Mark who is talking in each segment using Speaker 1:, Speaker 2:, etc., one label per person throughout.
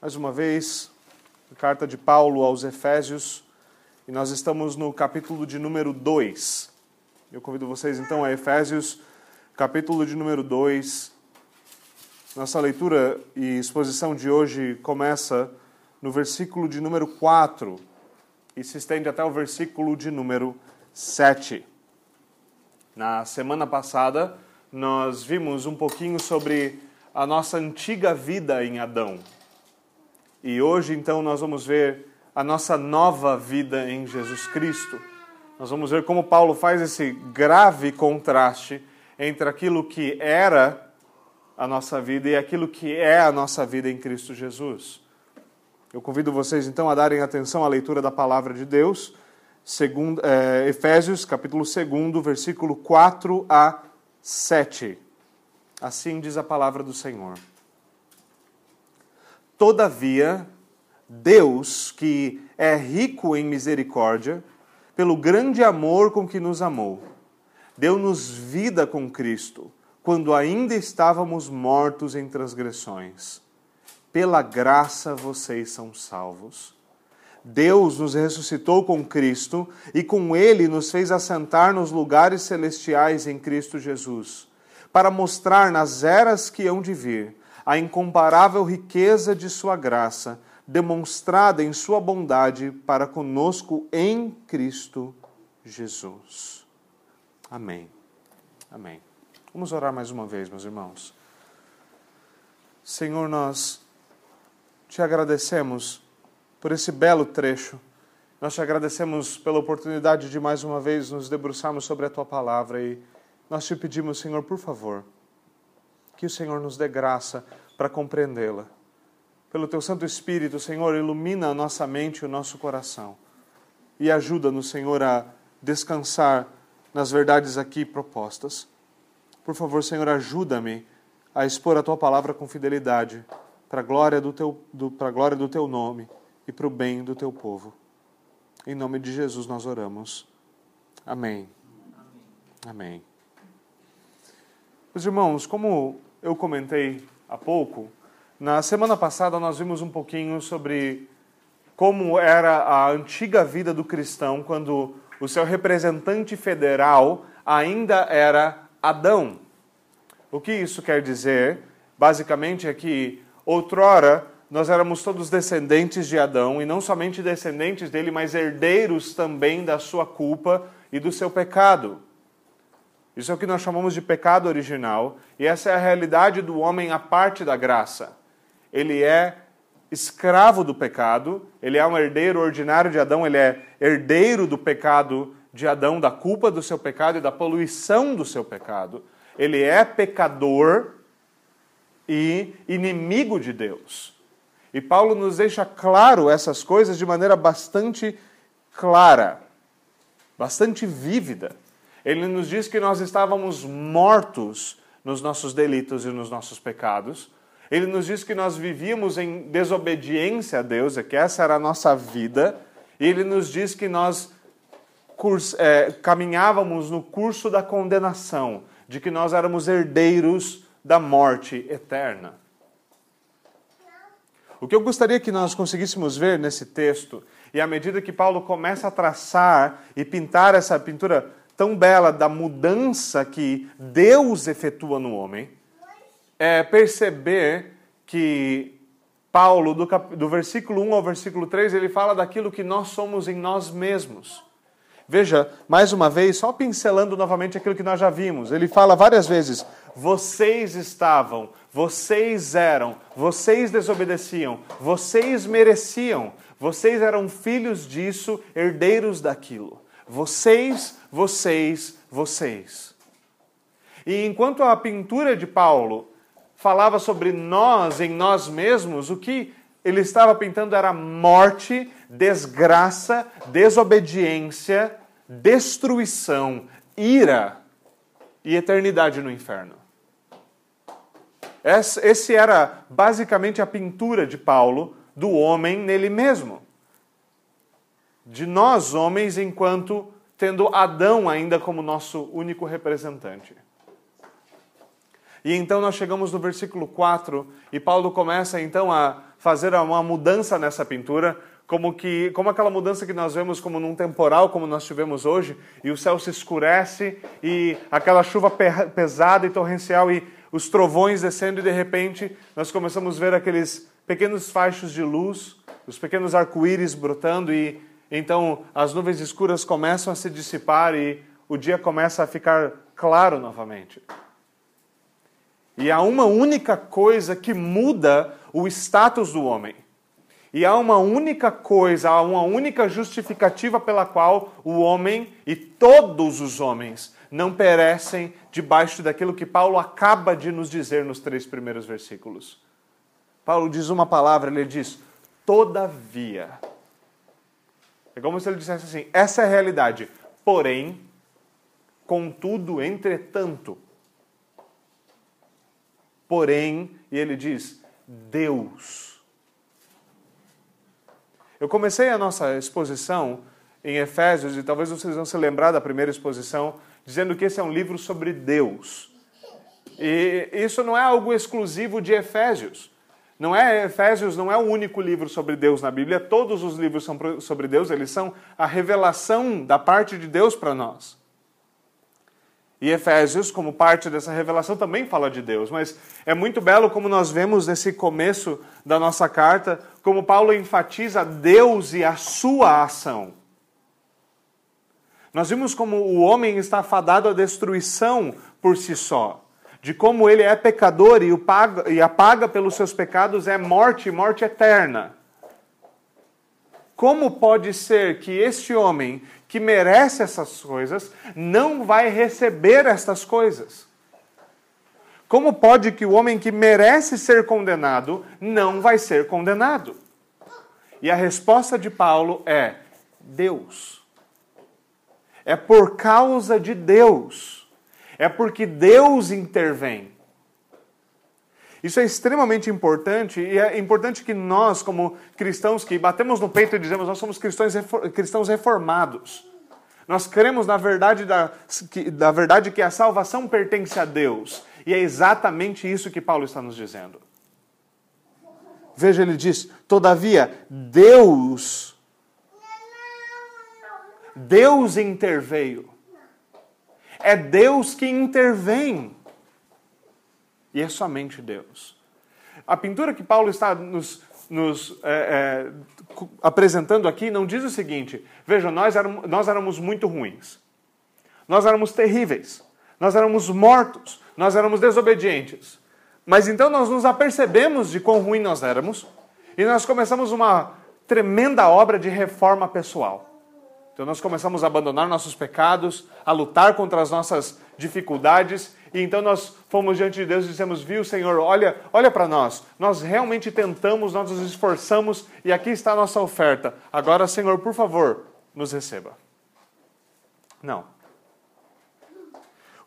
Speaker 1: mais uma vez, a carta de Paulo aos Efésios, e nós estamos no capítulo de número 2. Eu convido vocês então a Efésios, capítulo de número 2. Nossa leitura e exposição de hoje começa no versículo de número 4 e se estende até o versículo de número 7. Na semana passada, nós vimos um pouquinho sobre a nossa antiga vida em Adão. E hoje, então, nós vamos ver a nossa nova vida em Jesus Cristo. Nós vamos ver como Paulo faz esse grave contraste entre aquilo que era a nossa vida e aquilo que é a nossa vida em Cristo Jesus. Eu convido vocês, então, a darem atenção à leitura da palavra de Deus, segundo, é, Efésios, capítulo 2, versículo 4 a 7. Assim diz a palavra do Senhor. Todavia, Deus, que é rico em misericórdia, pelo grande amor com que nos amou, deu-nos vida com Cristo, quando ainda estávamos mortos em transgressões. Pela graça vocês são salvos. Deus nos ressuscitou com Cristo e com Ele nos fez assentar nos lugares celestiais em Cristo Jesus, para mostrar nas eras que hão de vir a incomparável riqueza de Sua graça, demonstrada em Sua bondade para conosco em Cristo Jesus. Amém. Amém. Vamos orar mais uma vez, meus irmãos. Senhor, nós te agradecemos por esse belo trecho. Nós te agradecemos pela oportunidade de mais uma vez nos debruçarmos sobre a tua palavra e nós te pedimos, Senhor, por favor, que o Senhor nos dê graça para compreendê-la. Pelo teu Santo Espírito, Senhor, ilumina a nossa mente e o nosso coração. E ajuda-nos, Senhor, a descansar nas verdades aqui propostas. Por favor, Senhor, ajuda-me a expor a tua palavra com fidelidade, para a glória do teu, do, para a glória do teu nome e para o bem do teu povo. Em nome de Jesus nós oramos. Amém. Amém. Meus irmãos, como eu comentei há pouco, na semana passada nós vimos um pouquinho sobre como era a antiga vida do cristão quando o seu representante federal ainda era Adão. O que isso quer dizer? Basicamente é que outrora nós éramos todos descendentes de Adão e não somente descendentes dele, mas herdeiros também da sua culpa e do seu pecado. Isso é o que nós chamamos de pecado original, e essa é a realidade do homem à parte da graça. Ele é escravo do pecado, ele é um herdeiro ordinário de Adão, ele é herdeiro do pecado de Adão, da culpa do seu pecado e da poluição do seu pecado. Ele é pecador e inimigo de Deus. E Paulo nos deixa claro essas coisas de maneira bastante clara, bastante vívida. Ele nos diz que nós estávamos mortos nos nossos delitos e nos nossos pecados. Ele nos diz que nós vivíamos em desobediência a Deus, é que essa era a nossa vida. E ele nos diz que nós é, caminhávamos no curso da condenação, de que nós éramos herdeiros da morte eterna. O que eu gostaria que nós conseguíssemos ver nesse texto, e à medida que Paulo começa a traçar e pintar essa pintura tão bela da mudança que Deus efetua no homem, é perceber que Paulo, do, cap... do versículo 1 ao versículo 3, ele fala daquilo que nós somos em nós mesmos. Veja, mais uma vez, só pincelando novamente aquilo que nós já vimos. Ele fala várias vezes: vocês estavam, vocês eram, vocês desobedeciam, vocês mereciam, vocês eram filhos disso, herdeiros daquilo. Vocês vocês, vocês. E enquanto a pintura de Paulo falava sobre nós em nós mesmos, o que ele estava pintando era morte, desgraça, desobediência, destruição, ira e eternidade no inferno. Esse era basicamente a pintura de Paulo do homem nele mesmo. De nós, homens, enquanto tendo Adão ainda como nosso único representante. E então nós chegamos no versículo 4 e Paulo começa então a fazer uma mudança nessa pintura, como que como aquela mudança que nós vemos como num temporal como nós tivemos hoje, e o céu se escurece e aquela chuva pesada e torrencial e os trovões descendo e de repente nós começamos a ver aqueles pequenos fachos de luz, os pequenos arco-íris brotando e então as nuvens escuras começam a se dissipar e o dia começa a ficar claro novamente. E há uma única coisa que muda o status do homem. E há uma única coisa, há uma única justificativa pela qual o homem e todos os homens não perecem debaixo daquilo que Paulo acaba de nos dizer nos três primeiros versículos. Paulo diz uma palavra, ele diz: todavia. É como se ele dissesse assim: essa é a realidade. Porém, contudo, entretanto. Porém, e ele diz: Deus. Eu comecei a nossa exposição em Efésios, e talvez vocês vão se lembrar da primeira exposição, dizendo que esse é um livro sobre Deus. E isso não é algo exclusivo de Efésios. Não é Efésios não é o único livro sobre Deus na Bíblia, todos os livros são sobre Deus, eles são a revelação da parte de Deus para nós. E Efésios, como parte dessa revelação, também fala de Deus, mas é muito belo como nós vemos nesse começo da nossa carta, como Paulo enfatiza Deus e a sua ação. Nós vimos como o homem está fadado à destruição por si só, de como ele é pecador e, o paga, e a paga pelos seus pecados é morte, morte eterna. Como pode ser que este homem, que merece essas coisas, não vai receber estas coisas? Como pode que o homem que merece ser condenado não vai ser condenado? E a resposta de Paulo é: Deus. É por causa de Deus. É porque Deus intervém. Isso é extremamente importante e é importante que nós, como cristãos que batemos no peito e dizemos nós somos cristãos, cristãos reformados, nós cremos na verdade da, que, da verdade que a salvação pertence a Deus. E é exatamente isso que Paulo está nos dizendo. Veja, ele diz: todavia, Deus, Deus interveio. É Deus que intervém e é somente Deus. A pintura que Paulo está nos, nos é, é, apresentando aqui não diz o seguinte: vejam, nós éramos, nós éramos muito ruins, nós éramos terríveis, nós éramos mortos, nós éramos desobedientes. Mas então nós nos apercebemos de quão ruim nós éramos e nós começamos uma tremenda obra de reforma pessoal. Então nós começamos a abandonar nossos pecados, a lutar contra as nossas dificuldades, e então nós fomos diante de Deus e dissemos: "Viu, Senhor, olha, olha para nós. Nós realmente tentamos, nós nos esforçamos e aqui está a nossa oferta. Agora, Senhor, por favor, nos receba." Não.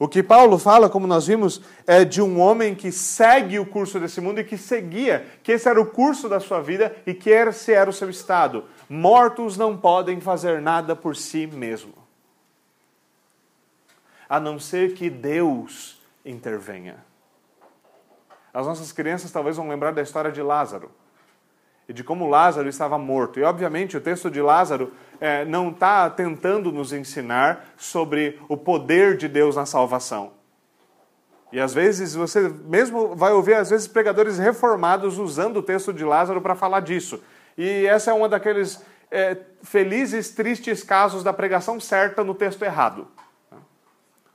Speaker 1: O que Paulo fala, como nós vimos, é de um homem que segue o curso desse mundo e que seguia, que esse era o curso da sua vida e que esse era o seu estado. Mortos não podem fazer nada por si mesmo, a não ser que Deus intervenha. As nossas crianças talvez vão lembrar da história de Lázaro e de como Lázaro estava morto. E, obviamente, o texto de Lázaro é, não está tentando nos ensinar sobre o poder de Deus na salvação. E às vezes você mesmo vai ouvir, às vezes, pregadores reformados usando o texto de Lázaro para falar disso. E essa é uma daqueles é, felizes, tristes casos da pregação certa no texto errado.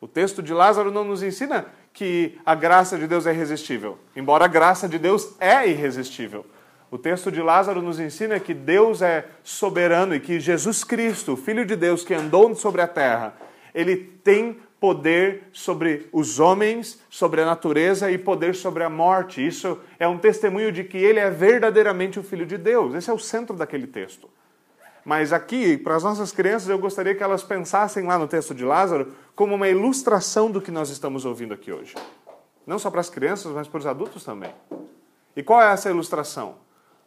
Speaker 1: O texto de Lázaro não nos ensina que a graça de Deus é irresistível, embora a graça de Deus é irresistível. O texto de Lázaro nos ensina que Deus é soberano e que Jesus Cristo, Filho de Deus que andou sobre a terra, ele tem poder sobre os homens, sobre a natureza e poder sobre a morte. Isso é um testemunho de que ele é verdadeiramente o Filho de Deus. Esse é o centro daquele texto. Mas aqui, para as nossas crianças, eu gostaria que elas pensassem lá no texto de Lázaro como uma ilustração do que nós estamos ouvindo aqui hoje. Não só para as crianças, mas para os adultos também. E qual é essa ilustração?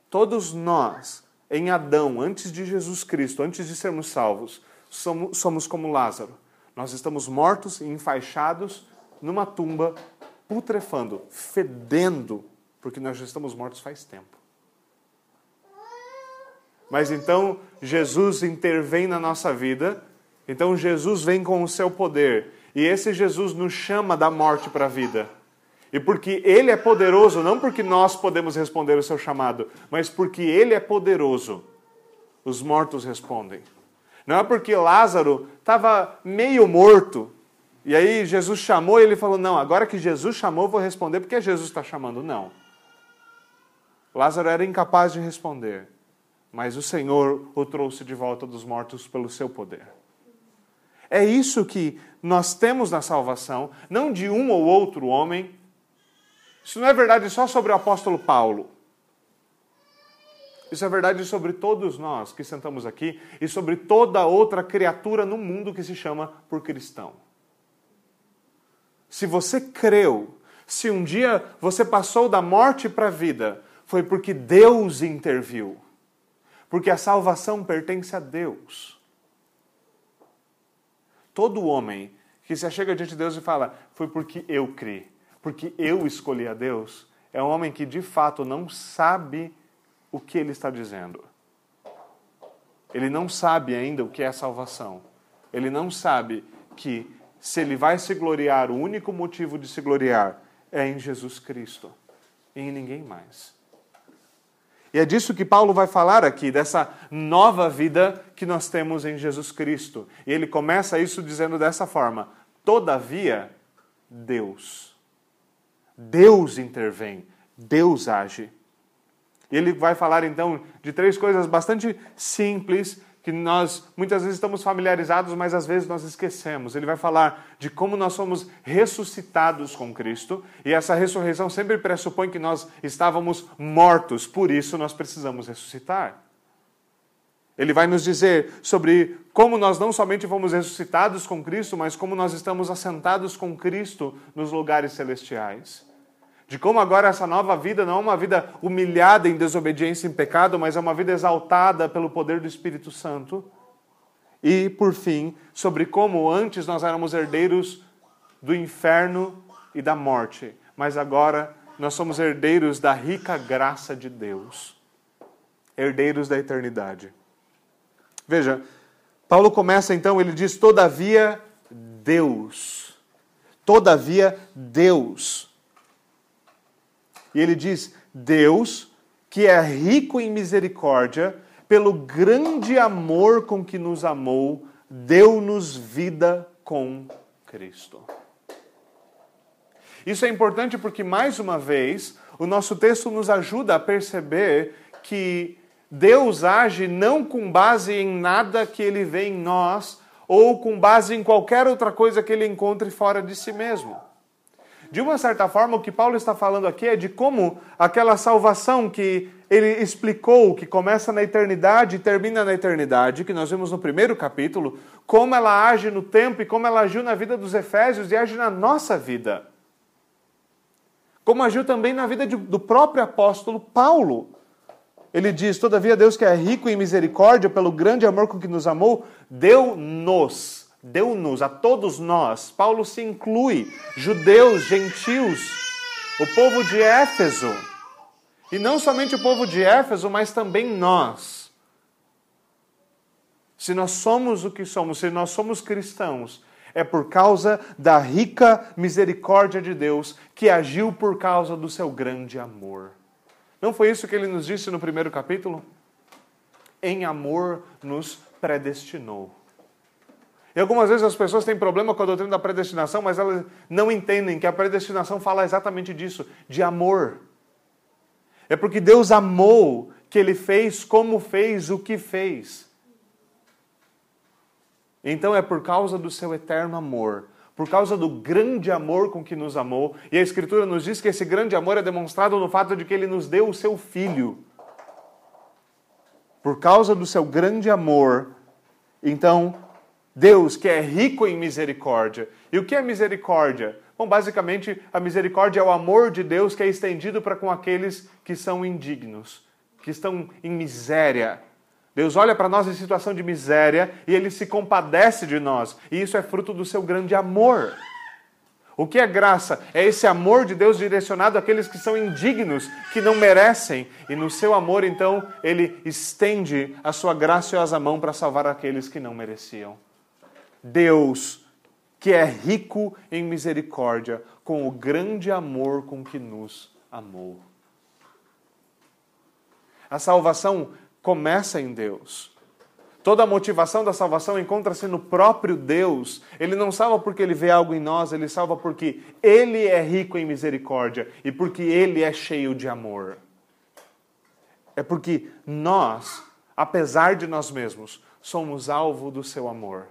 Speaker 1: Todos nós, em Adão, antes de Jesus Cristo, antes de sermos salvos, somos, somos como Lázaro. Nós estamos mortos e enfaixados numa tumba putrefando, fedendo, porque nós já estamos mortos faz tempo. Mas então Jesus intervém na nossa vida, então Jesus vem com o seu poder, e esse Jesus nos chama da morte para a vida. E porque Ele é poderoso, não porque nós podemos responder o seu chamado, mas porque Ele é poderoso, os mortos respondem. Não é porque Lázaro estava meio morto, e aí Jesus chamou e ele falou: Não, agora que Jesus chamou, vou responder porque Jesus está chamando. Não. Lázaro era incapaz de responder, mas o Senhor o trouxe de volta dos mortos pelo seu poder. É isso que nós temos na salvação, não de um ou outro homem. Isso não é verdade só sobre o apóstolo Paulo. Isso é verdade sobre todos nós que sentamos aqui e sobre toda outra criatura no mundo que se chama por cristão. Se você creu, se um dia você passou da morte para a vida, foi porque Deus interviu. Porque a salvação pertence a Deus. Todo homem que se achega diante de Deus e fala, foi porque eu criei, porque eu escolhi a Deus, é um homem que de fato não sabe o que ele está dizendo. Ele não sabe ainda o que é salvação. Ele não sabe que se ele vai se gloriar, o único motivo de se gloriar é em Jesus Cristo em ninguém mais. E é disso que Paulo vai falar aqui, dessa nova vida que nós temos em Jesus Cristo. E ele começa isso dizendo dessa forma: Todavia, Deus. Deus intervém, Deus age. Ele vai falar então de três coisas bastante simples que nós muitas vezes estamos familiarizados, mas às vezes nós esquecemos. Ele vai falar de como nós somos ressuscitados com Cristo, e essa ressurreição sempre pressupõe que nós estávamos mortos, por isso nós precisamos ressuscitar. Ele vai nos dizer sobre como nós não somente fomos ressuscitados com Cristo, mas como nós estamos assentados com Cristo nos lugares celestiais de como agora essa nova vida não é uma vida humilhada em desobediência e em pecado, mas é uma vida exaltada pelo poder do Espírito Santo. E, por fim, sobre como antes nós éramos herdeiros do inferno e da morte, mas agora nós somos herdeiros da rica graça de Deus, herdeiros da eternidade. Veja, Paulo começa então, ele diz: Todavia, Deus. Todavia, Deus e ele diz: Deus, que é rico em misericórdia, pelo grande amor com que nos amou, deu-nos vida com Cristo. Isso é importante porque, mais uma vez, o nosso texto nos ajuda a perceber que Deus age não com base em nada que ele vê em nós ou com base em qualquer outra coisa que ele encontre fora de si mesmo. De uma certa forma, o que Paulo está falando aqui é de como aquela salvação que ele explicou, que começa na eternidade e termina na eternidade, que nós vimos no primeiro capítulo, como ela age no tempo e como ela agiu na vida dos Efésios e age na nossa vida. Como agiu também na vida de, do próprio apóstolo Paulo. Ele diz: Todavia, Deus que é rico em misericórdia, pelo grande amor com que nos amou, deu-nos deu-nos a todos nós, Paulo se inclui, judeus, gentios, o povo de Éfeso. E não somente o povo de Éfeso, mas também nós. Se nós somos o que somos, se nós somos cristãos, é por causa da rica misericórdia de Deus que agiu por causa do seu grande amor. Não foi isso que ele nos disse no primeiro capítulo? Em amor nos predestinou. E algumas vezes as pessoas têm problema com a doutrina da predestinação, mas elas não entendem que a predestinação fala exatamente disso, de amor. É porque Deus amou que ele fez como fez o que fez. Então é por causa do seu eterno amor, por causa do grande amor com que nos amou, e a Escritura nos diz que esse grande amor é demonstrado no fato de que ele nos deu o seu filho. Por causa do seu grande amor, então Deus que é rico em misericórdia. E o que é misericórdia? Bom, basicamente, a misericórdia é o amor de Deus que é estendido para com aqueles que são indignos, que estão em miséria. Deus olha para nós em situação de miséria e ele se compadece de nós. E isso é fruto do seu grande amor. O que é graça? É esse amor de Deus direcionado àqueles que são indignos, que não merecem. E no seu amor, então, ele estende a sua graciosa mão para salvar aqueles que não mereciam. Deus, que é rico em misericórdia, com o grande amor com que nos amou. A salvação começa em Deus. Toda a motivação da salvação encontra-se no próprio Deus. Ele não salva porque ele vê algo em nós, ele salva porque ele é rico em misericórdia e porque ele é cheio de amor. É porque nós, apesar de nós mesmos, somos alvo do seu amor.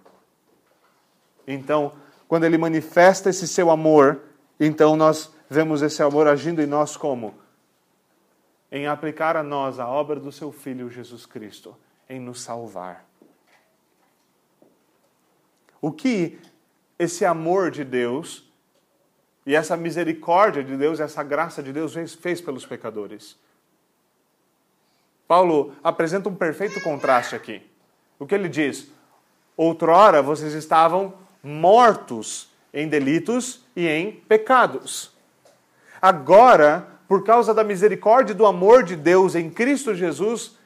Speaker 1: Então, quando ele manifesta esse seu amor, então nós vemos esse amor agindo em nós como? Em aplicar a nós a obra do seu Filho Jesus Cristo em nos salvar. O que esse amor de Deus e essa misericórdia de Deus, essa graça de Deus fez pelos pecadores? Paulo apresenta um perfeito contraste aqui. O que ele diz? Outrora vocês estavam mortos em delitos e em pecados. Agora, por causa da misericórdia e do amor de Deus em Cristo Jesus,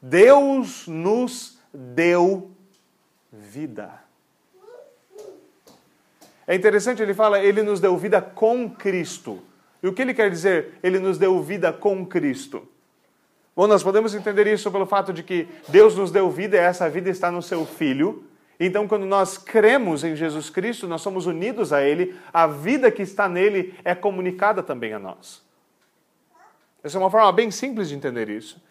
Speaker 1: Deus nos deu vida. É interessante, ele fala, ele nos deu vida com Cristo. E o que ele quer dizer? Ele nos deu vida com Cristo. Bom, nós podemos entender isso pelo fato de que Deus nos deu vida e essa vida está no seu Filho. Então, quando nós cremos em Jesus Cristo, nós somos unidos a Ele, a vida que está nele é comunicada também a nós. Essa é uma forma bem simples de entender isso.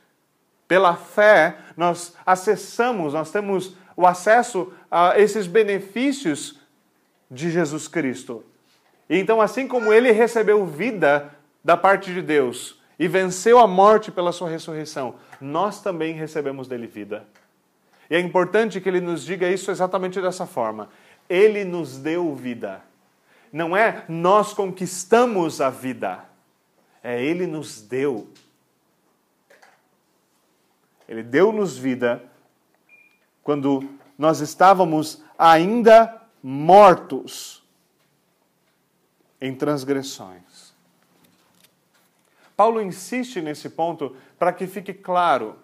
Speaker 1: Pela fé, nós acessamos, nós temos o acesso a esses benefícios de Jesus Cristo. E então, assim como ele recebeu vida da parte de Deus e venceu a morte pela sua ressurreição, nós também recebemos dele vida. E é importante que ele nos diga isso exatamente dessa forma. Ele nos deu vida. Não é nós conquistamos a vida, é ele nos deu. Ele deu-nos vida quando nós estávamos ainda mortos em transgressões. Paulo insiste nesse ponto para que fique claro.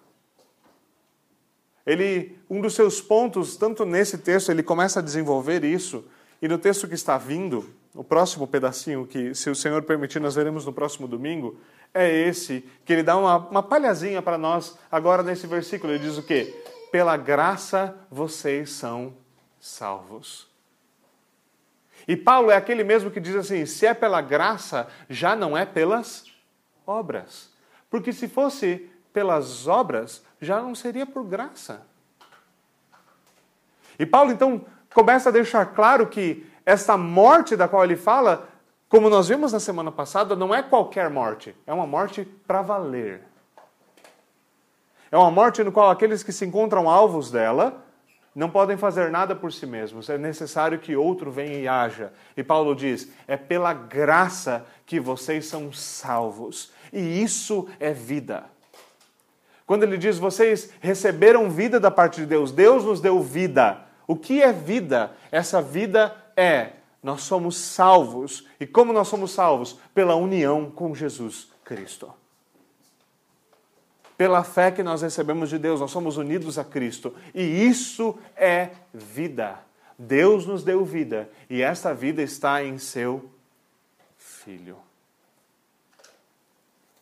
Speaker 1: Ele, um dos seus pontos, tanto nesse texto, ele começa a desenvolver isso, e no texto que está vindo, o próximo pedacinho, que, se o Senhor permitir, nós veremos no próximo domingo, é esse, que ele dá uma, uma palhazinha para nós agora nesse versículo. Ele diz o quê? Pela graça vocês são salvos. E Paulo é aquele mesmo que diz assim: se é pela graça, já não é pelas obras. Porque se fosse pelas obras, já não seria por graça. E Paulo então começa a deixar claro que essa morte da qual ele fala, como nós vimos na semana passada, não é qualquer morte, é uma morte para valer. É uma morte no qual aqueles que se encontram alvos dela não podem fazer nada por si mesmos, é necessário que outro venha e haja. E Paulo diz: é pela graça que vocês são salvos, e isso é vida. Quando ele diz vocês receberam vida da parte de Deus, Deus nos deu vida. O que é vida? Essa vida é nós somos salvos. E como nós somos salvos? Pela união com Jesus Cristo. Pela fé que nós recebemos de Deus, nós somos unidos a Cristo. E isso é vida. Deus nos deu vida e esta vida está em seu Filho.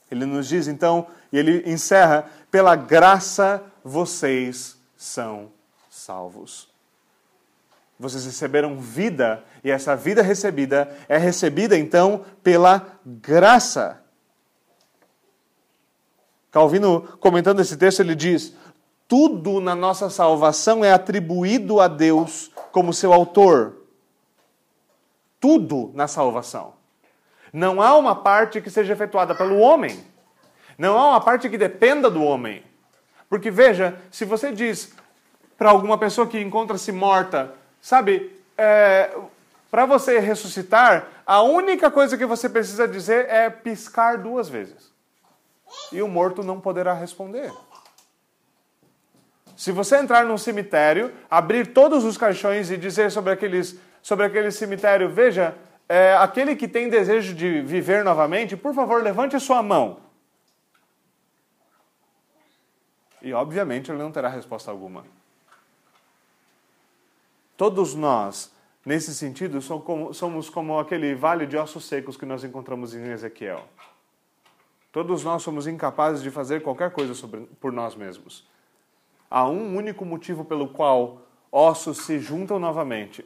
Speaker 1: Ele nos diz então, e ele encerra: pela graça vocês são salvos. Vocês receberam vida, e essa vida recebida é recebida então pela graça. Calvino, comentando esse texto, ele diz: tudo na nossa salvação é atribuído a Deus como seu autor. Tudo na salvação. Não há uma parte que seja efetuada pelo homem. Não há uma parte que dependa do homem. Porque veja, se você diz para alguma pessoa que encontra-se morta, Sabe, é, para você ressuscitar, a única coisa que você precisa dizer é piscar duas vezes. E o morto não poderá responder. Se você entrar num cemitério, abrir todos os caixões e dizer sobre, aqueles, sobre aquele cemitério, veja, é, aquele que tem desejo de viver novamente, por favor, levante a sua mão. E, obviamente, ele não terá resposta alguma. Todos nós, nesse sentido, somos como aquele vale de ossos secos que nós encontramos em Ezequiel. Todos nós somos incapazes de fazer qualquer coisa sobre, por nós mesmos. Há um único motivo pelo qual ossos se juntam novamente,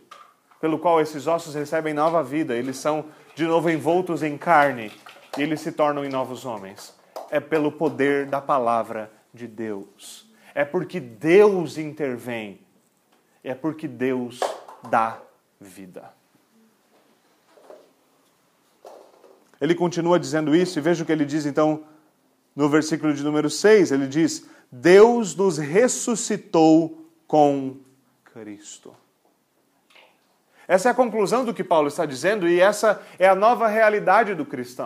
Speaker 1: pelo qual esses ossos recebem nova vida, eles são de novo envoltos em carne e eles se tornam em novos homens. É pelo poder da palavra de Deus. É porque Deus intervém. É porque Deus dá vida. Ele continua dizendo isso, e veja o que ele diz então no versículo de número 6. Ele diz: Deus nos ressuscitou com Cristo. Essa é a conclusão do que Paulo está dizendo, e essa é a nova realidade do cristão.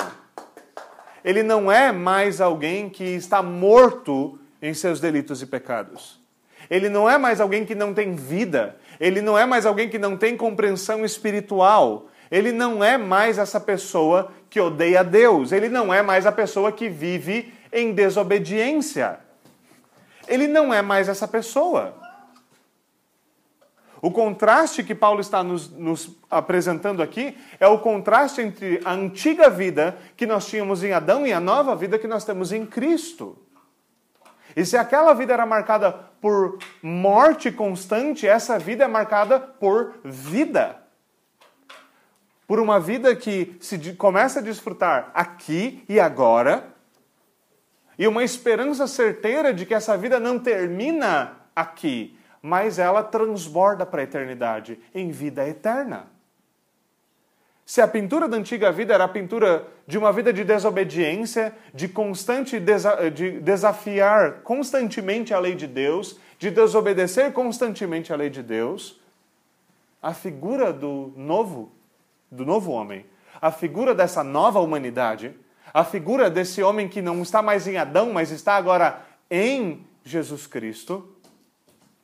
Speaker 1: Ele não é mais alguém que está morto em seus delitos e pecados. Ele não é mais alguém que não tem vida. Ele não é mais alguém que não tem compreensão espiritual. Ele não é mais essa pessoa que odeia Deus. Ele não é mais a pessoa que vive em desobediência. Ele não é mais essa pessoa. O contraste que Paulo está nos, nos, apresentando aqui é o contraste entre a antiga vida que nós tínhamos em Adão e a nova vida que nós temos em Cristo. E se aquela vida era marcada por morte constante, essa vida é marcada por vida. Por uma vida que se começa a desfrutar aqui e agora, e uma esperança certeira de que essa vida não termina aqui, mas ela transborda para a eternidade em vida eterna. Se a pintura da antiga vida era a pintura de uma vida de desobediência, de constante desa de desafiar constantemente a lei de Deus, de desobedecer constantemente a lei de Deus, a figura do novo, do novo homem, a figura dessa nova humanidade, a figura desse homem que não está mais em Adão, mas está agora em Jesus Cristo,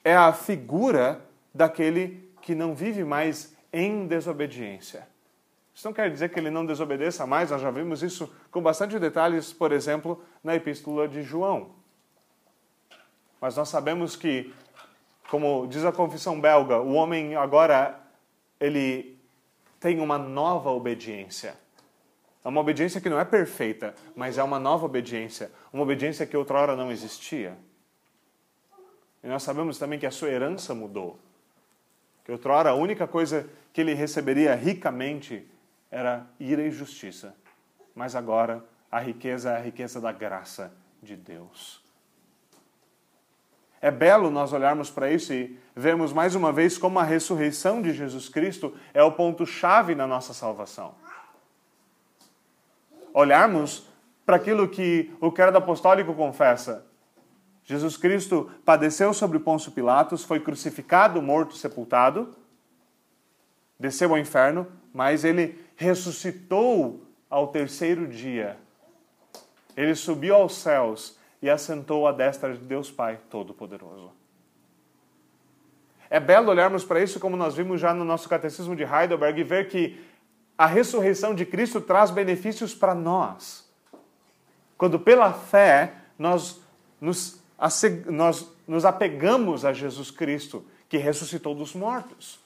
Speaker 1: é a figura daquele que não vive mais em desobediência isso não quer dizer que ele não desobedeça mais, nós já vimos isso com bastante detalhes, por exemplo, na epístola de João. Mas nós sabemos que, como diz a confissão belga, o homem agora ele tem uma nova obediência. É uma obediência que não é perfeita, mas é uma nova obediência, uma obediência que outrora não existia. E nós sabemos também que a sua herança mudou. Que outrora a única coisa que ele receberia ricamente era ira e justiça. Mas agora a riqueza é a riqueza da graça de Deus. É belo nós olharmos para isso e vermos mais uma vez como a ressurreição de Jesus Cristo é o ponto-chave na nossa salvação. Olharmos para aquilo que o credo apostólico confessa. Jesus Cristo padeceu sobre Pôncio Pilatos, foi crucificado, morto, sepultado, desceu ao inferno, mas ele ressuscitou ao terceiro dia. Ele subiu aos céus e assentou à destra de Deus Pai Todo-Poderoso. É belo olharmos para isso, como nós vimos já no nosso catecismo de Heidelberg, e ver que a ressurreição de Cristo traz benefícios para nós. Quando pela fé nós nos, nós nos apegamos a Jesus Cristo, que ressuscitou dos mortos.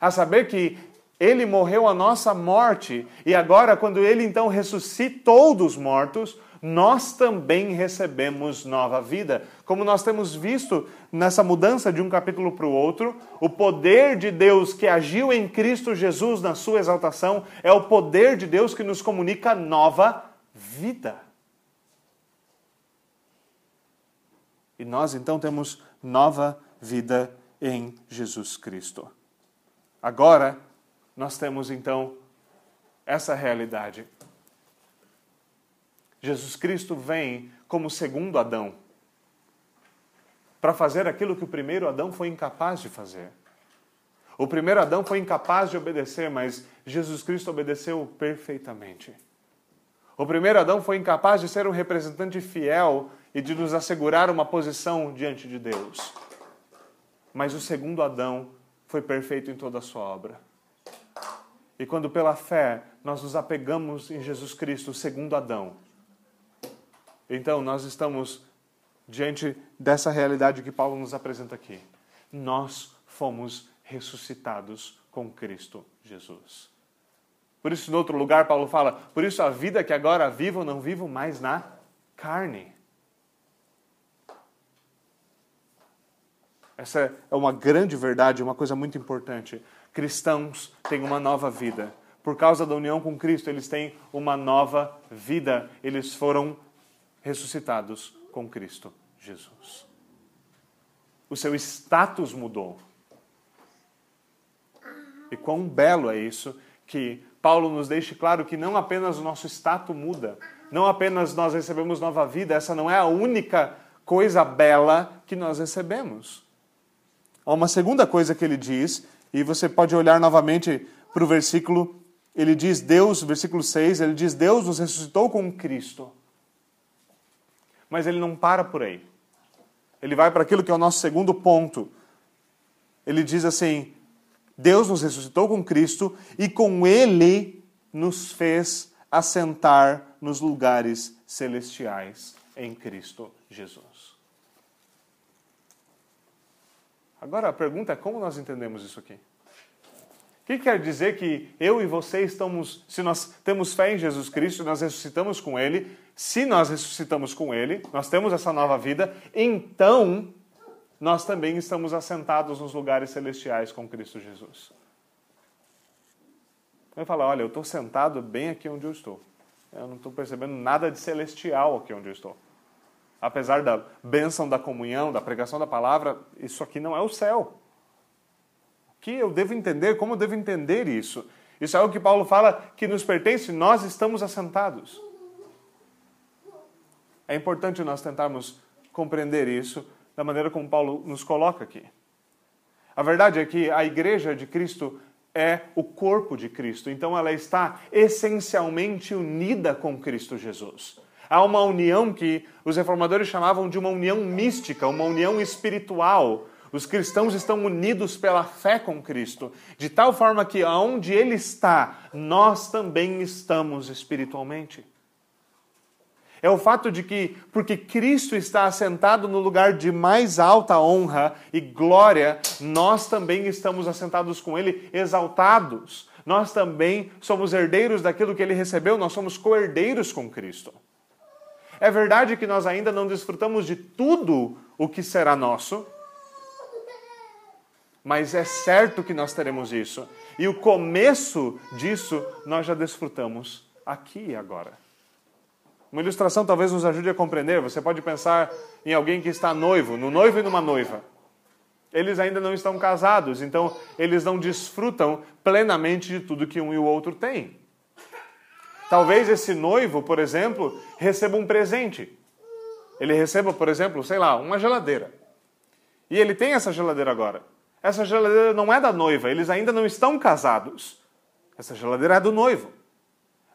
Speaker 1: A saber que ele morreu a nossa morte e agora, quando ele então ressuscitou dos mortos, nós também recebemos nova vida. Como nós temos visto nessa mudança de um capítulo para o outro, o poder de Deus que agiu em Cristo Jesus na sua exaltação é o poder de Deus que nos comunica nova vida. E nós então temos nova vida em Jesus Cristo. Agora, nós temos então essa realidade. Jesus Cristo vem como segundo Adão para fazer aquilo que o primeiro Adão foi incapaz de fazer. O primeiro Adão foi incapaz de obedecer, mas Jesus Cristo obedeceu perfeitamente. O primeiro Adão foi incapaz de ser um representante fiel e de nos assegurar uma posição diante de Deus. Mas o segundo Adão foi perfeito em toda a sua obra. E quando pela fé nós nos apegamos em Jesus Cristo, segundo Adão, então nós estamos diante dessa realidade que Paulo nos apresenta aqui. Nós fomos ressuscitados com Cristo Jesus. Por isso, em outro lugar, Paulo fala: Por isso a vida que agora vivo, não vivo mais na carne. Essa é uma grande verdade, uma coisa muito importante. Cristãos têm uma nova vida. Por causa da união com Cristo, eles têm uma nova vida. Eles foram ressuscitados com Cristo Jesus. O seu status mudou. E quão belo é isso que Paulo nos deixe claro que não apenas o nosso status muda, não apenas nós recebemos nova vida, essa não é a única coisa bela que nós recebemos. Há uma segunda coisa que ele diz, e você pode olhar novamente para o versículo, ele diz Deus, versículo 6, ele diz Deus nos ressuscitou com Cristo. Mas ele não para por aí. Ele vai para aquilo que é o nosso segundo ponto. Ele diz assim: Deus nos ressuscitou com Cristo e com Ele nos fez assentar nos lugares celestiais em Cristo Jesus. Agora a pergunta é como nós entendemos isso aqui? O que quer dizer que eu e você estamos, se nós temos fé em Jesus Cristo, nós ressuscitamos com Ele, se nós ressuscitamos com Ele, nós temos essa nova vida, então nós também estamos assentados nos lugares celestiais com Cristo Jesus. Eu falo, olha, eu estou sentado bem aqui onde eu estou. Eu não estou percebendo nada de celestial aqui onde eu estou. Apesar da bênção da comunhão, da pregação da palavra, isso aqui não é o céu. O que eu devo entender? Como eu devo entender isso? Isso é o que Paulo fala que nos pertence, nós estamos assentados. É importante nós tentarmos compreender isso da maneira como Paulo nos coloca aqui. A verdade é que a igreja de Cristo é o corpo de Cristo, então ela está essencialmente unida com Cristo Jesus. Há uma união que os reformadores chamavam de uma união mística, uma união espiritual. Os cristãos estão unidos pela fé com Cristo, de tal forma que aonde Ele está, nós também estamos espiritualmente é o fato de que, porque Cristo está assentado no lugar de mais alta honra e glória, nós também estamos assentados com Ele, exaltados. Nós também somos herdeiros daquilo que Ele recebeu, nós somos co-herdeiros com Cristo. É verdade que nós ainda não desfrutamos de tudo o que será nosso, mas é certo que nós teremos isso. E o começo disso nós já desfrutamos aqui e agora. Uma ilustração talvez nos ajude a compreender. Você pode pensar em alguém que está noivo, no noivo e numa noiva. Eles ainda não estão casados, então eles não desfrutam plenamente de tudo que um e o outro têm. Talvez esse noivo, por exemplo, receba um presente. Ele receba, por exemplo, sei lá, uma geladeira. E ele tem essa geladeira agora. Essa geladeira não é da noiva, eles ainda não estão casados. Essa geladeira é do noivo.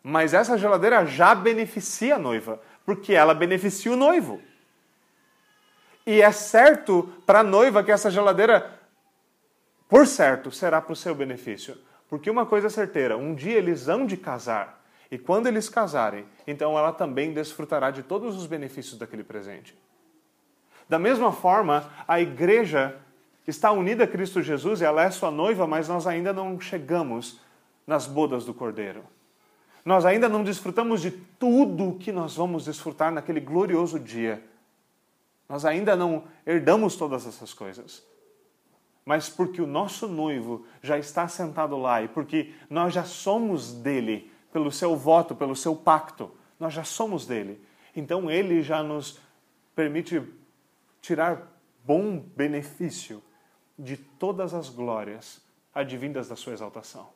Speaker 1: Mas essa geladeira já beneficia a noiva, porque ela beneficia o noivo. E é certo para a noiva que essa geladeira, por certo, será para o seu benefício. Porque uma coisa é certeira: um dia eles hão de casar. E quando eles casarem, então ela também desfrutará de todos os benefícios daquele presente. Da mesma forma, a igreja está unida a Cristo Jesus e ela é sua noiva, mas nós ainda não chegamos nas bodas do Cordeiro nós ainda não desfrutamos de tudo que nós vamos desfrutar naquele glorioso dia. Nós ainda não herdamos todas essas coisas. Mas porque o nosso noivo já está sentado lá e porque nós já somos dele, pelo seu voto, pelo seu pacto, nós já somos dele. Então ele já nos permite tirar bom benefício de todas as glórias advindas da sua exaltação.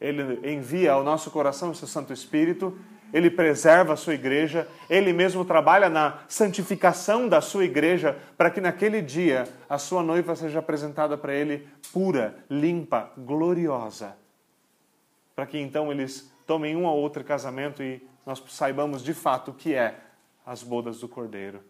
Speaker 1: Ele envia ao nosso coração o seu Santo Espírito, ele preserva a sua igreja, ele mesmo trabalha na santificação da sua igreja, para que naquele dia a sua noiva seja apresentada para ele pura, limpa, gloriosa. Para que então eles tomem um ou outro casamento e nós saibamos de fato o que é as bodas do Cordeiro.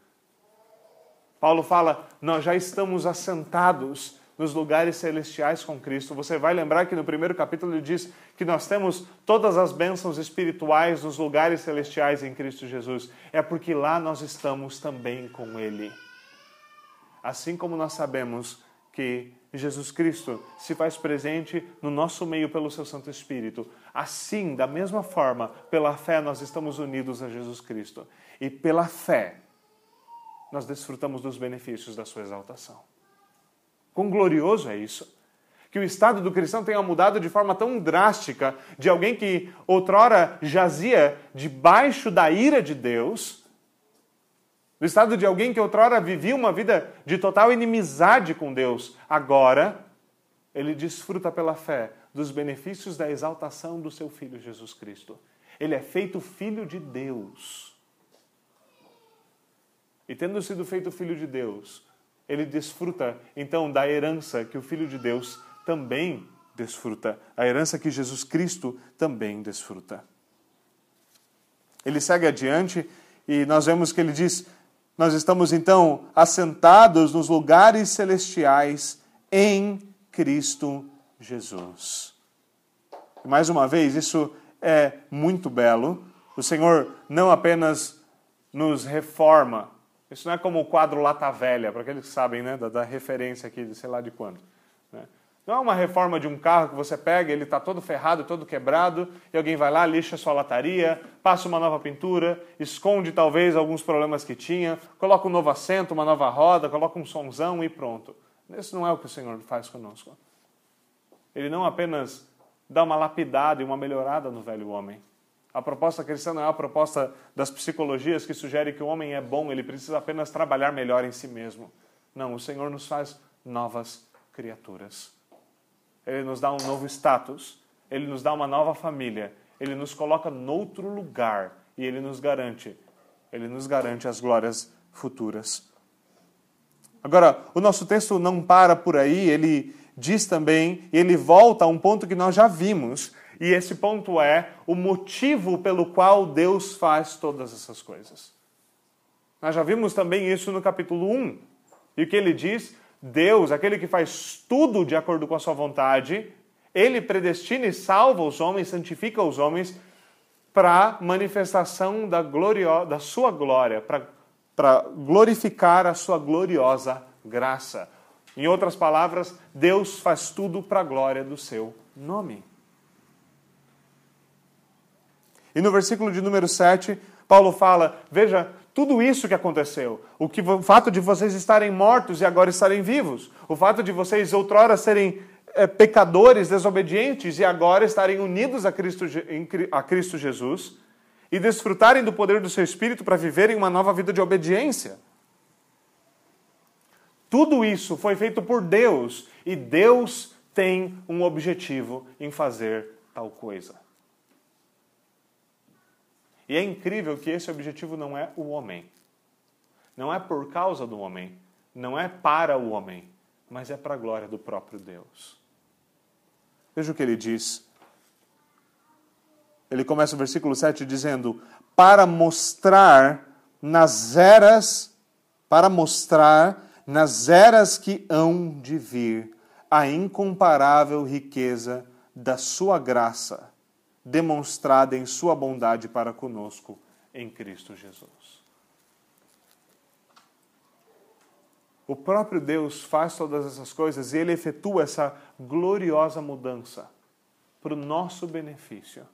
Speaker 1: Paulo fala: nós já estamos assentados nos lugares celestiais com Cristo. Você vai lembrar que no primeiro capítulo ele diz que nós temos todas as bênçãos espirituais nos lugares celestiais em Cristo Jesus. É porque lá nós estamos também com Ele. Assim como nós sabemos que Jesus Cristo se faz presente no nosso meio pelo seu Santo Espírito, assim, da mesma forma, pela fé nós estamos unidos a Jesus Cristo. E pela fé nós desfrutamos dos benefícios da sua exaltação. Quão glorioso é isso! Que o estado do cristão tenha mudado de forma tão drástica, de alguém que outrora jazia debaixo da ira de Deus, do estado de alguém que outrora vivia uma vida de total inimizade com Deus, agora ele desfruta pela fé dos benefícios da exaltação do seu filho Jesus Cristo. Ele é feito filho de Deus. E tendo sido feito filho de Deus, ele desfruta então da herança que o Filho de Deus também desfruta, a herança que Jesus Cristo também desfruta. Ele segue adiante e nós vemos que ele diz: Nós estamos então assentados nos lugares celestiais em Cristo Jesus. Mais uma vez, isso é muito belo. O Senhor não apenas nos reforma, isso não é como o quadro Lata Velha, para aqueles que sabem né, da, da referência aqui de sei lá de quando. Não é uma reforma de um carro que você pega, ele está todo ferrado, todo quebrado, e alguém vai lá, lixa sua lataria, passa uma nova pintura, esconde talvez alguns problemas que tinha, coloca um novo assento, uma nova roda, coloca um sonzão e pronto. Isso não é o que o Senhor faz conosco. Ele não apenas dá uma lapidada e uma melhorada no velho homem, a proposta cristã não é a proposta das psicologias que sugere que o homem é bom, ele precisa apenas trabalhar melhor em si mesmo. Não, o Senhor nos faz novas criaturas. Ele nos dá um novo status, ele nos dá uma nova família, ele nos coloca noutro lugar e ele nos garante, ele nos garante as glórias futuras. Agora, o nosso texto não para por aí, ele diz também, ele volta a um ponto que nós já vimos, e esse ponto é o motivo pelo qual Deus faz todas essas coisas. Nós já vimos também isso no capítulo 1. E o que ele diz? Deus, aquele que faz tudo de acordo com a sua vontade, ele predestina e salva os homens, santifica os homens para manifestação da, glorio, da sua glória, para glorificar a sua gloriosa graça. Em outras palavras, Deus faz tudo para a glória do seu nome. E no versículo de número 7, Paulo fala: Veja, tudo isso que aconteceu, o, que, o fato de vocês estarem mortos e agora estarem vivos, o fato de vocês outrora serem é, pecadores, desobedientes e agora estarem unidos a Cristo, a Cristo Jesus e desfrutarem do poder do seu Espírito para viverem uma nova vida de obediência. Tudo isso foi feito por Deus e Deus tem um objetivo em fazer tal coisa. E é incrível que esse objetivo não é o homem. Não é por causa do homem, não é para o homem, mas é para a glória do próprio Deus. Veja o que ele diz. Ele começa o versículo 7 dizendo: Para mostrar nas eras, para mostrar nas eras que hão de vir a incomparável riqueza da sua graça demonstrada em Sua bondade para conosco em Cristo Jesus. O próprio Deus faz todas essas coisas e Ele efetua essa gloriosa mudança para o nosso benefício,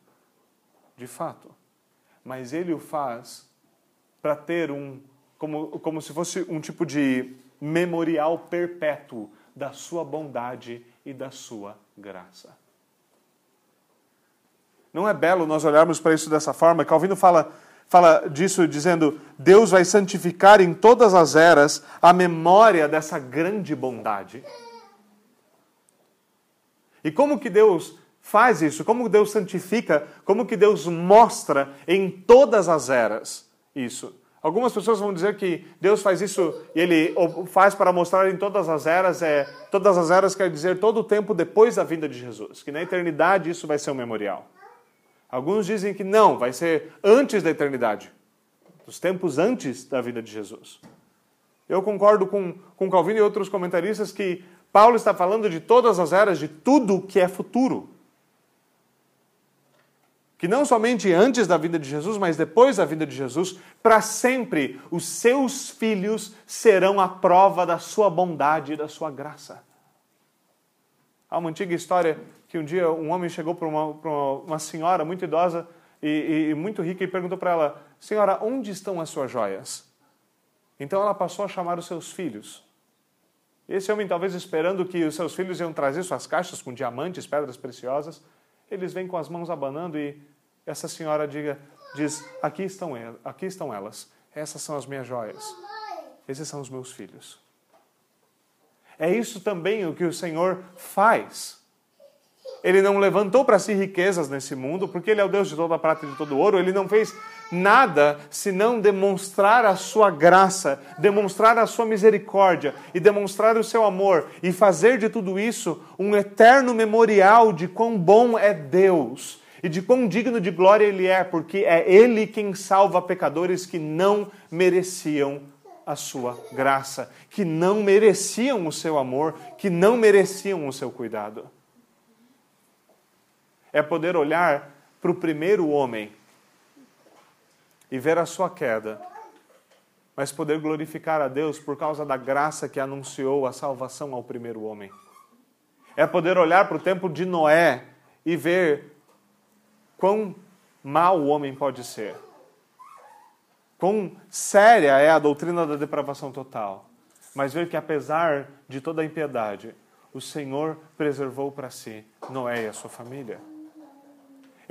Speaker 1: de fato. Mas Ele o faz para ter um, como, como se fosse um tipo de memorial perpétuo da Sua bondade e da Sua graça. Não é belo nós olharmos para isso dessa forma? Calvino fala, fala disso dizendo: Deus vai santificar em todas as eras a memória dessa grande bondade. E como que Deus faz isso? Como Deus santifica? Como que Deus mostra em todas as eras isso? Algumas pessoas vão dizer que Deus faz isso e Ele faz para mostrar em todas as eras. É, todas as eras quer dizer todo o tempo depois da vinda de Jesus. Que na eternidade isso vai ser um memorial. Alguns dizem que não, vai ser antes da eternidade, dos tempos antes da vida de Jesus. Eu concordo com, com Calvino e outros comentaristas que Paulo está falando de todas as eras, de tudo que é futuro. Que não somente antes da vinda de Jesus, mas depois da vinda de Jesus, para sempre os seus filhos serão a prova da sua bondade e da sua graça. Há uma antiga história que um dia um homem chegou para uma, uma, senhora muito idosa e, e muito rica e perguntou para ela: Senhora, onde estão as suas joias? Então ela passou a chamar os seus filhos. Esse homem, talvez esperando que os seus filhos iam trazer suas caixas com diamantes, pedras preciosas, eles vêm com as mãos abanando e essa senhora diga, diz: aqui estão, aqui estão elas, essas são as minhas joias, esses são os meus filhos. É isso também o que o Senhor faz. Ele não levantou para si riquezas nesse mundo, porque Ele é o Deus de toda a prata e de todo ouro. Ele não fez nada senão demonstrar a sua graça, demonstrar a sua misericórdia e demonstrar o seu amor e fazer de tudo isso um eterno memorial de quão bom é Deus e de quão digno de glória Ele é, porque é Ele quem salva pecadores que não mereciam a sua graça, que não mereciam o seu amor, que não mereciam o seu cuidado. É poder olhar para o primeiro homem e ver a sua queda, mas poder glorificar a Deus por causa da graça que anunciou a salvação ao primeiro homem. É poder olhar para o tempo de Noé e ver quão mal o homem pode ser. Quão séria é a doutrina da depravação total. Mas ver que apesar de toda a impiedade, o Senhor preservou para si Noé e a sua família.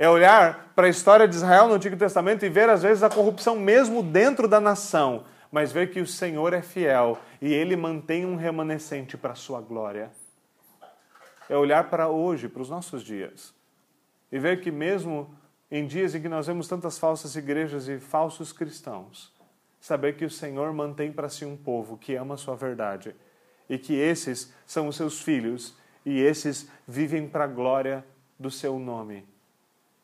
Speaker 1: É olhar para a história de Israel no Antigo Testamento e ver, às vezes, a corrupção mesmo dentro da nação, mas ver que o Senhor é fiel e ele mantém um remanescente para a sua glória. É olhar para hoje, para os nossos dias, e ver que, mesmo em dias em que nós vemos tantas falsas igrejas e falsos cristãos, saber que o Senhor mantém para si um povo que ama a sua verdade e que esses são os seus filhos e esses vivem para a glória do seu nome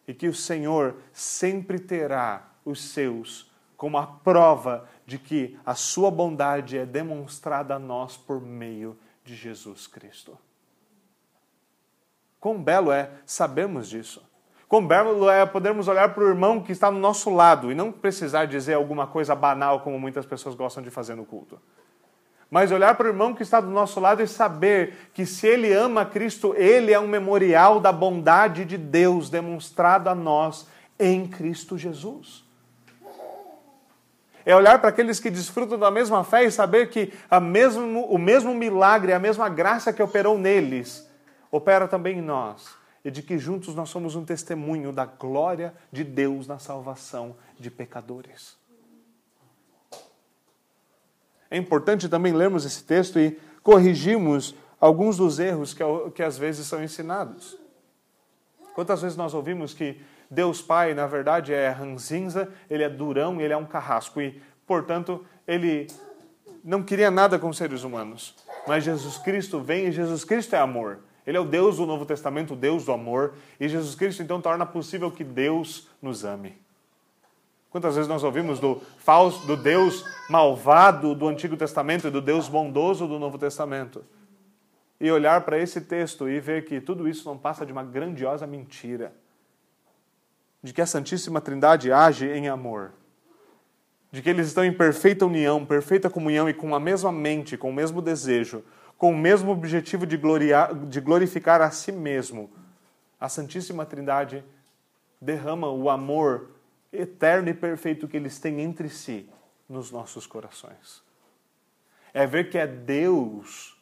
Speaker 1: e que o Senhor sempre terá os seus como a prova de que a sua bondade é demonstrada a nós por meio de Jesus Cristo. Quão belo é sabermos disso. Quão belo é podermos olhar para o irmão que está no nosso lado e não precisar dizer alguma coisa banal como muitas pessoas gostam de fazer no culto mas olhar para o irmão que está do nosso lado e saber que se ele ama Cristo, ele é um memorial da bondade de Deus demonstrada a nós em Cristo Jesus. É olhar para aqueles que desfrutam da mesma fé e saber que a mesmo, o mesmo milagre, a mesma graça que operou neles, opera também em nós. E de que juntos nós somos um testemunho da glória de Deus na salvação de pecadores. É importante também lermos esse texto e corrigirmos alguns dos erros que, que às vezes são ensinados. Quantas vezes nós ouvimos que Deus Pai, na verdade, é ranzinza, ele é durão, ele é um carrasco e, portanto, ele não queria nada com seres humanos. Mas Jesus Cristo vem e Jesus Cristo é amor. Ele é o Deus do Novo Testamento, o Deus do amor, e Jesus Cristo então torna possível que Deus nos ame. Quantas vezes nós ouvimos do falso, do Deus malvado do Antigo Testamento e do Deus bondoso do Novo Testamento? E olhar para esse texto e ver que tudo isso não passa de uma grandiosa mentira. De que a Santíssima Trindade age em amor. De que eles estão em perfeita união, perfeita comunhão e com a mesma mente, com o mesmo desejo, com o mesmo objetivo de, gloriar, de glorificar a si mesmo. A Santíssima Trindade derrama o amor eterno e perfeito que eles têm entre si nos nossos corações. É ver que é Deus,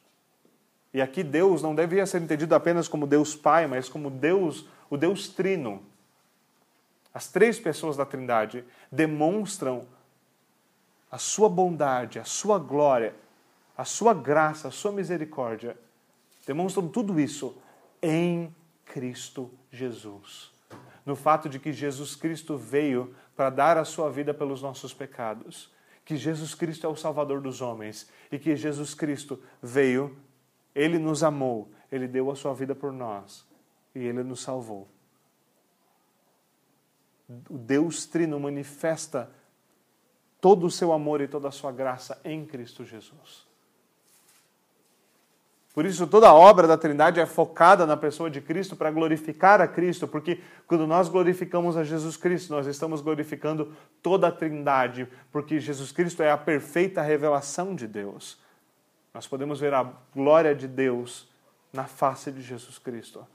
Speaker 1: e aqui Deus não devia ser entendido apenas como Deus Pai, mas como Deus, o Deus Trino. As três pessoas da Trindade demonstram a sua bondade, a sua glória, a sua graça, a sua misericórdia. Demonstram tudo isso em Cristo Jesus no fato de que Jesus Cristo veio para dar a sua vida pelos nossos pecados, que Jesus Cristo é o Salvador dos homens e que Jesus Cristo veio, ele nos amou, ele deu a sua vida por nós e ele nos salvou. O Deus Trino manifesta todo o seu amor e toda a sua graça em Cristo Jesus. Por isso, toda a obra da Trindade é focada na pessoa de Cristo para glorificar a Cristo, porque quando nós glorificamos a Jesus Cristo, nós estamos glorificando toda a Trindade, porque Jesus Cristo é a perfeita revelação de Deus. Nós podemos ver a glória de Deus na face de Jesus Cristo.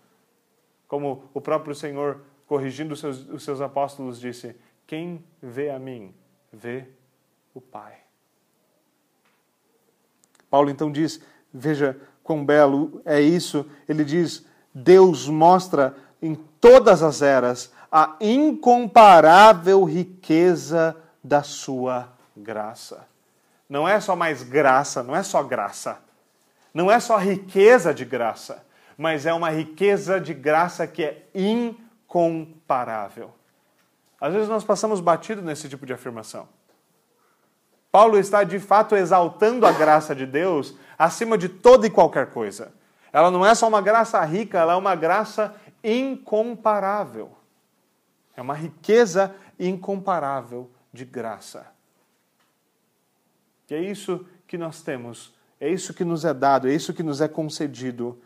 Speaker 1: Como o próprio Senhor, corrigindo os seus, os seus apóstolos, disse: Quem vê a mim, vê o Pai. Paulo então diz: Veja quão belo é isso. Ele diz: Deus mostra em todas as eras a incomparável riqueza da sua graça. Não é só mais graça, não é só graça. Não é só riqueza de graça, mas é uma riqueza de graça que é incomparável. Às vezes nós passamos batido nesse tipo de afirmação. Paulo está de fato exaltando a graça de Deus acima de toda e qualquer coisa. Ela não é só uma graça rica, ela é uma graça incomparável. É uma riqueza incomparável de graça. E é isso que nós temos, é isso que nos é dado, é isso que nos é concedido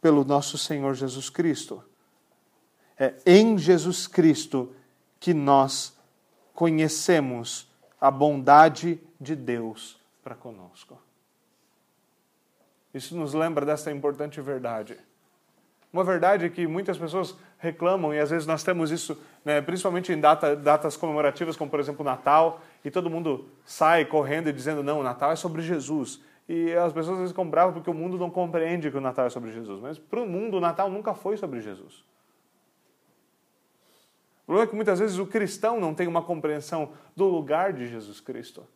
Speaker 1: pelo nosso Senhor Jesus Cristo. É em Jesus Cristo que nós conhecemos a bondade de Deus para conosco. Isso nos lembra desta importante verdade. Uma verdade que muitas pessoas reclamam, e às vezes nós temos isso, né, principalmente em data, datas comemorativas, como por exemplo Natal, e todo mundo sai correndo e dizendo: não, o Natal é sobre Jesus. E as pessoas às vezes ficam bravas porque o mundo não compreende que o Natal é sobre Jesus. Mas para o mundo, o Natal nunca foi sobre Jesus. O problema é que muitas vezes o cristão não tem uma compreensão do lugar de Jesus Cristo.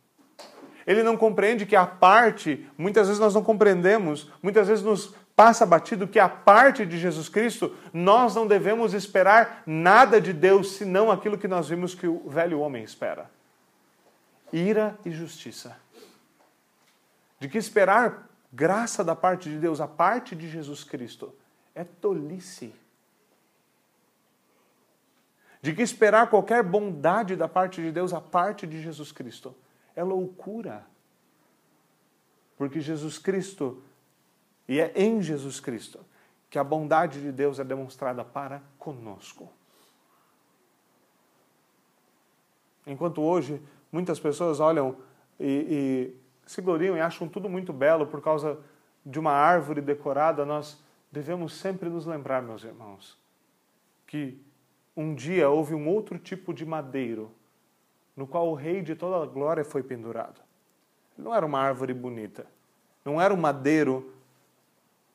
Speaker 1: Ele não compreende que a parte, muitas vezes nós não compreendemos, muitas vezes nos passa batido que a parte de Jesus Cristo, nós não devemos esperar nada de Deus senão aquilo que nós vimos que o velho homem espera: ira e justiça. De que esperar graça da parte de Deus, a parte de Jesus Cristo, é tolice de que esperar qualquer bondade da parte de Deus, a parte de Jesus Cristo, é loucura. Porque Jesus Cristo, e é em Jesus Cristo, que a bondade de Deus é demonstrada para conosco. Enquanto hoje muitas pessoas olham e, e se gloriam e acham tudo muito belo por causa de uma árvore decorada, nós devemos sempre nos lembrar, meus irmãos, que um dia houve um outro tipo de madeiro, no qual o rei de toda a glória foi pendurado. Não era uma árvore bonita, não era um madeiro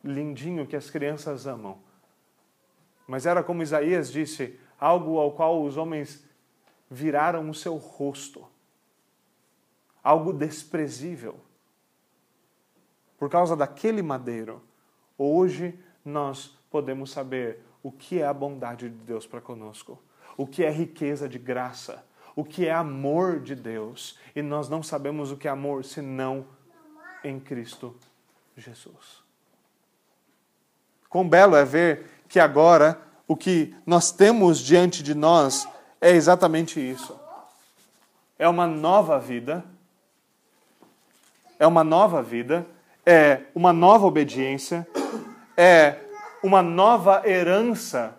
Speaker 1: lindinho que as crianças amam, mas era como Isaías disse, algo ao qual os homens viraram o seu rosto, algo desprezível. Por causa daquele madeiro, hoje nós podemos saber o que é a bondade de Deus para conosco, o que é riqueza de graça, o que é amor de Deus. E nós não sabemos o que é amor senão em Cristo Jesus. Quão belo é ver que agora o que nós temos diante de nós é exatamente isso. É uma nova vida, é uma nova vida, é uma nova obediência, é uma nova herança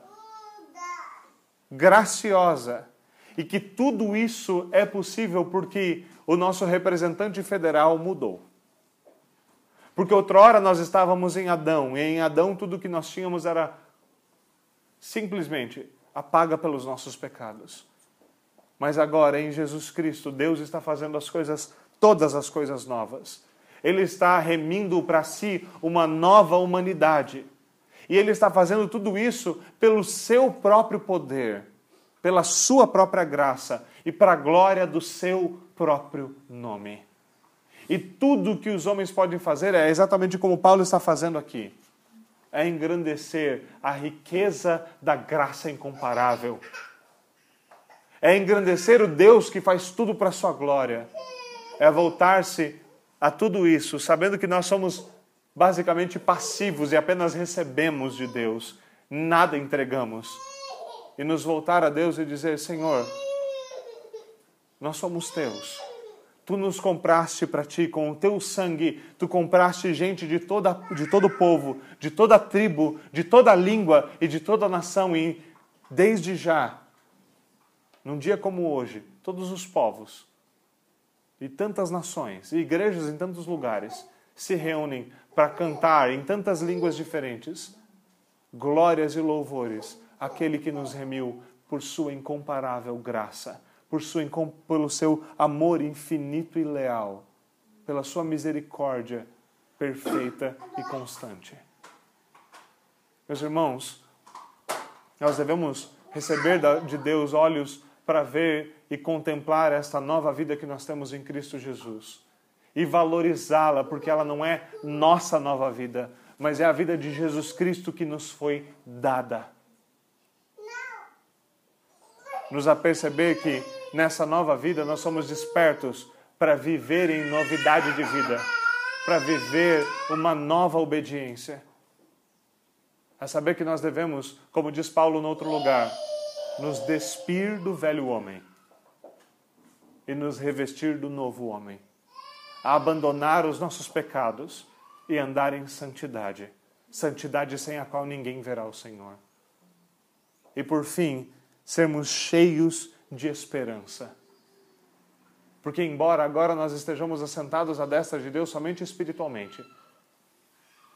Speaker 1: graciosa. E que tudo isso é possível porque o nosso representante federal mudou. Porque outrora nós estávamos em Adão, e em Adão tudo que nós tínhamos era simplesmente apaga pelos nossos pecados. Mas agora em Jesus Cristo, Deus está fazendo as coisas, todas as coisas novas. Ele está remindo para si uma nova humanidade. E ele está fazendo tudo isso pelo seu próprio poder, pela sua própria graça e para a glória do seu próprio nome. E tudo que os homens podem fazer é exatamente como Paulo está fazendo aqui: é engrandecer a riqueza da graça incomparável. É engrandecer o Deus que faz tudo para a sua glória. É voltar-se a tudo isso, sabendo que nós somos basicamente passivos e apenas recebemos de Deus, nada entregamos. E nos voltar a Deus e dizer: Senhor, nós somos teus, Tu nos compraste para ti com o teu sangue, tu compraste gente de, toda, de todo povo, de toda tribo, de toda língua e de toda nação, e desde já, num dia como hoje, todos os povos e tantas nações e igrejas em tantos lugares se reúnem para cantar em tantas línguas diferentes glórias e louvores àquele que nos remiu por sua incomparável graça por sua, pelo seu amor infinito e leal, pela sua misericórdia perfeita e constante. Meus irmãos, nós devemos receber de Deus olhos para ver e contemplar esta nova vida que nós temos em Cristo Jesus e valorizá-la, porque ela não é nossa nova vida, mas é a vida de Jesus Cristo que nos foi dada. Nos aperceber que nessa nova vida, nós somos despertos para viver em novidade de vida, para viver uma nova obediência. A saber que nós devemos, como diz Paulo no outro lugar, nos despir do velho homem e nos revestir do novo homem, a abandonar os nossos pecados e andar em santidade, santidade sem a qual ninguém verá o Senhor. E por fim, sermos cheios de esperança. Porque, embora agora nós estejamos assentados à destra de Deus somente espiritualmente,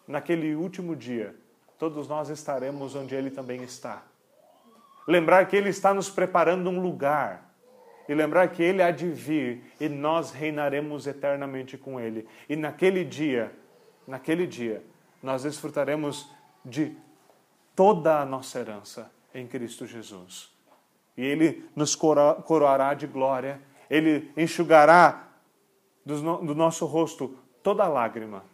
Speaker 1: naquele último dia, todos nós estaremos onde Ele também está. Lembrar que Ele está nos preparando um lugar. E lembrar que Ele há de vir e nós reinaremos eternamente com Ele. E naquele dia, naquele dia, nós desfrutaremos de toda a nossa herança em Cristo Jesus e Ele nos coroará de glória, Ele enxugará do nosso rosto toda lágrima.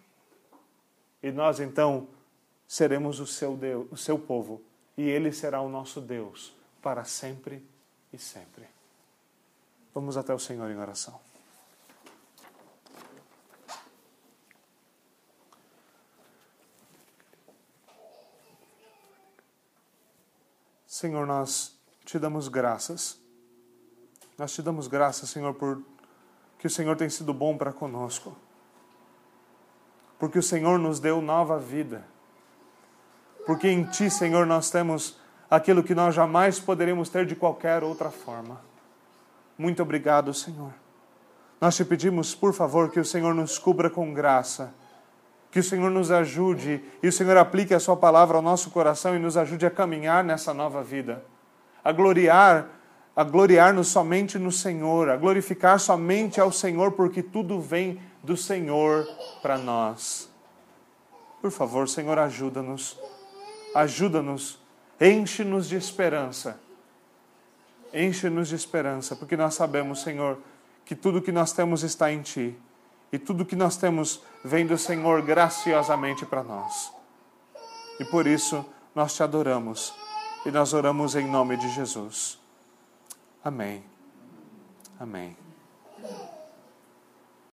Speaker 1: E nós então seremos o seu, Deus, o seu povo, e Ele será o nosso Deus para sempre e sempre. Vamos até o Senhor em oração. Senhor, nós te damos graças. Nós te damos graças, Senhor, por que o Senhor tem sido bom para conosco. Porque o Senhor nos deu nova vida. Porque em Ti, Senhor, nós temos aquilo que nós jamais poderíamos ter de qualquer outra forma. Muito obrigado, Senhor. Nós te pedimos, por favor, que o Senhor nos cubra com graça, que o Senhor nos ajude e o Senhor aplique a Sua palavra ao nosso coração e nos ajude a caminhar nessa nova vida a gloriar, a gloriar-nos somente no Senhor, a glorificar somente ao Senhor, porque tudo vem do Senhor para nós. Por favor, Senhor, ajuda-nos. Ajuda-nos. Enche-nos de esperança. Enche-nos de esperança, porque nós sabemos, Senhor, que tudo que nós temos está em Ti. E tudo que nós temos vem do Senhor graciosamente para nós. E por isso nós te adoramos e nós oramos em nome de Jesus. Amém. Amém.